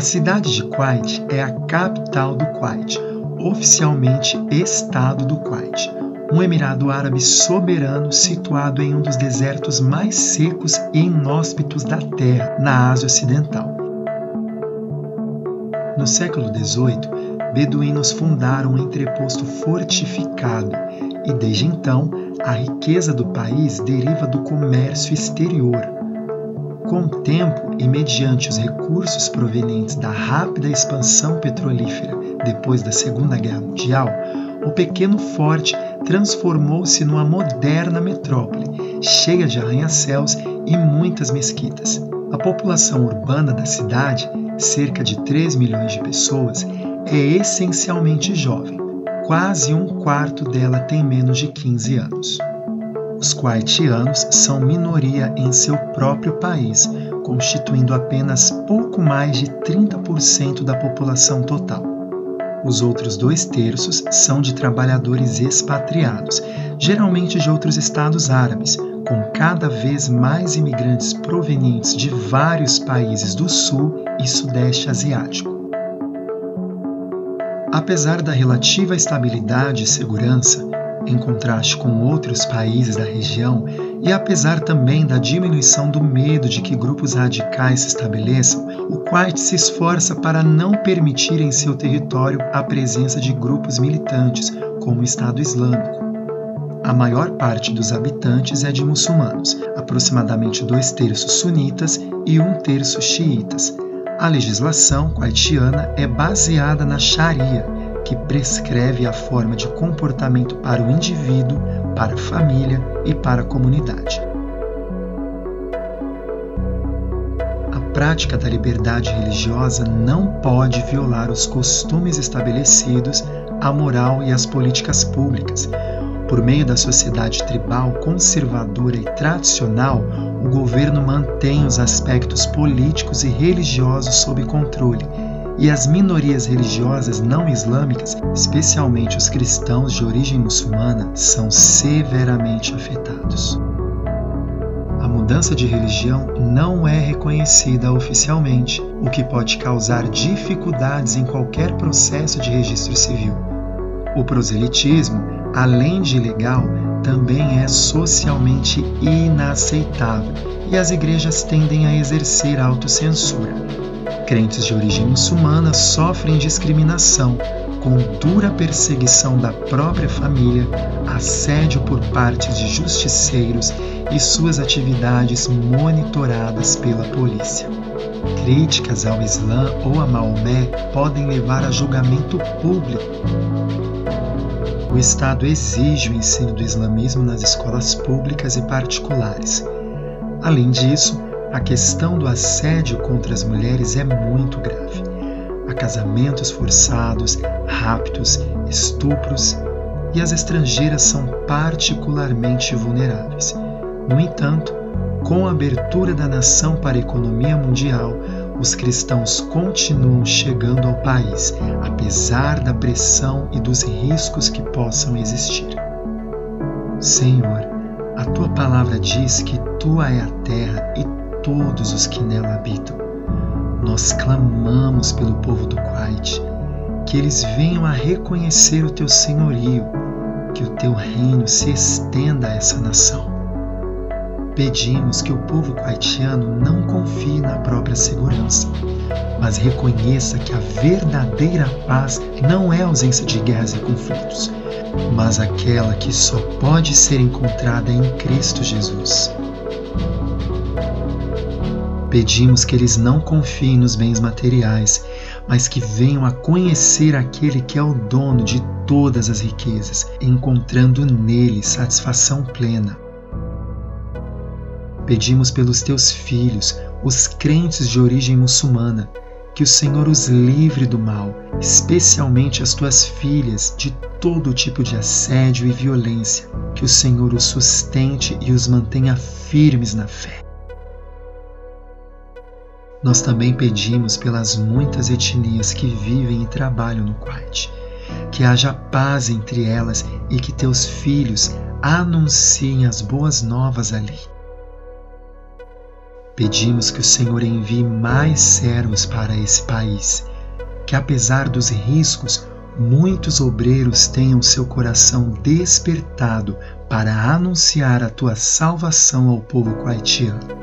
A cidade de Kuwait é a capital do Kuwait, oficialmente Estado do Kuwait, um emirado árabe soberano situado em um dos desertos mais secos e inóspitos da Terra, na Ásia Ocidental. No século XVIII, beduínos fundaram um entreposto fortificado e, desde então, a riqueza do país deriva do comércio exterior. Com o tempo e mediante os recursos provenientes da rápida expansão petrolífera depois da Segunda Guerra Mundial, o pequeno forte transformou-se numa moderna metrópole, cheia de arranha-céus e muitas mesquitas. A população urbana da cidade, cerca de 3 milhões de pessoas, é essencialmente jovem. Quase um quarto dela tem menos de 15 anos. Os kuwaitianos são minoria em seu próprio país, constituindo apenas pouco mais de 30% da população total. Os outros dois terços são de trabalhadores expatriados, geralmente de outros estados árabes, com cada vez mais imigrantes provenientes de vários países do sul e sudeste asiático. Apesar da relativa estabilidade e segurança, em contraste com outros países da região, e apesar também da diminuição do medo de que grupos radicais se estabeleçam, o Kuwait se esforça para não permitir em seu território a presença de grupos militantes, como o Estado Islâmico. A maior parte dos habitantes é de muçulmanos, aproximadamente dois terços sunitas e um terço xiitas. A legislação kuwaitiana é baseada na Sharia, que prescreve a forma de comportamento para o indivíduo, para a família e para a comunidade. A prática da liberdade religiosa não pode violar os costumes estabelecidos, a moral e as políticas públicas. Por meio da sociedade tribal conservadora e tradicional, o governo mantém os aspectos políticos e religiosos sob controle e as minorias religiosas não islâmicas, especialmente os cristãos de origem muçulmana, são severamente afetados. A mudança de religião não é reconhecida oficialmente, o que pode causar dificuldades em qualquer processo de registro civil. O proselitismo, além de ilegal, também é socialmente inaceitável e as igrejas tendem a exercer autocensura, crentes de origem muçulmana sofrem discriminação, com dura perseguição da própria família, assédio por parte de justiceiros e suas atividades monitoradas pela polícia. Críticas ao Islã ou a Maomé podem levar a julgamento público. O Estado exige o ensino do islamismo nas escolas públicas e particulares. Além disso, a questão do assédio contra as mulheres é muito grave. Há casamentos forçados, raptos, estupros e as estrangeiras são particularmente vulneráveis. No entanto, com a abertura da nação para a economia mundial, os cristãos continuam chegando ao país, apesar da pressão e dos riscos que possam existir. Senhor, a tua palavra diz que tua é a terra e todos os que nela habitam. Nós clamamos pelo povo do Kuwait, que eles venham a reconhecer o teu senhorio, que o teu reino se estenda a essa nação. Pedimos que o povo kuwaitiano não confie na própria segurança, mas reconheça que a verdadeira paz não é ausência de guerras e conflitos, mas aquela que só pode ser encontrada em Cristo Jesus. Pedimos que eles não confiem nos bens materiais, mas que venham a conhecer aquele que é o dono de todas as riquezas, encontrando nele satisfação plena. Pedimos pelos teus filhos, os crentes de origem muçulmana, que o Senhor os livre do mal, especialmente as tuas filhas, de todo tipo de assédio e violência, que o Senhor os sustente e os mantenha firmes na fé. Nós também pedimos pelas muitas etnias que vivem e trabalham no Kuwait, que haja paz entre elas e que teus filhos anunciem as boas novas ali. Pedimos que o Senhor envie mais servos para esse país, que apesar dos riscos, muitos obreiros tenham seu coração despertado para anunciar a tua salvação ao povo haitiano.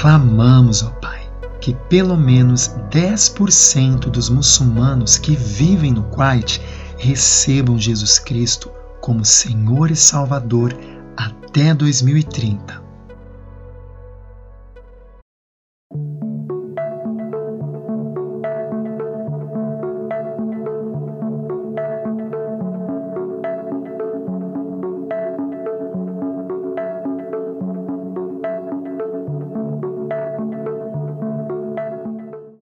Clamamos, ó Pai, que pelo menos 10% dos muçulmanos que vivem no Kuwait recebam Jesus Cristo como Senhor e Salvador até 2030.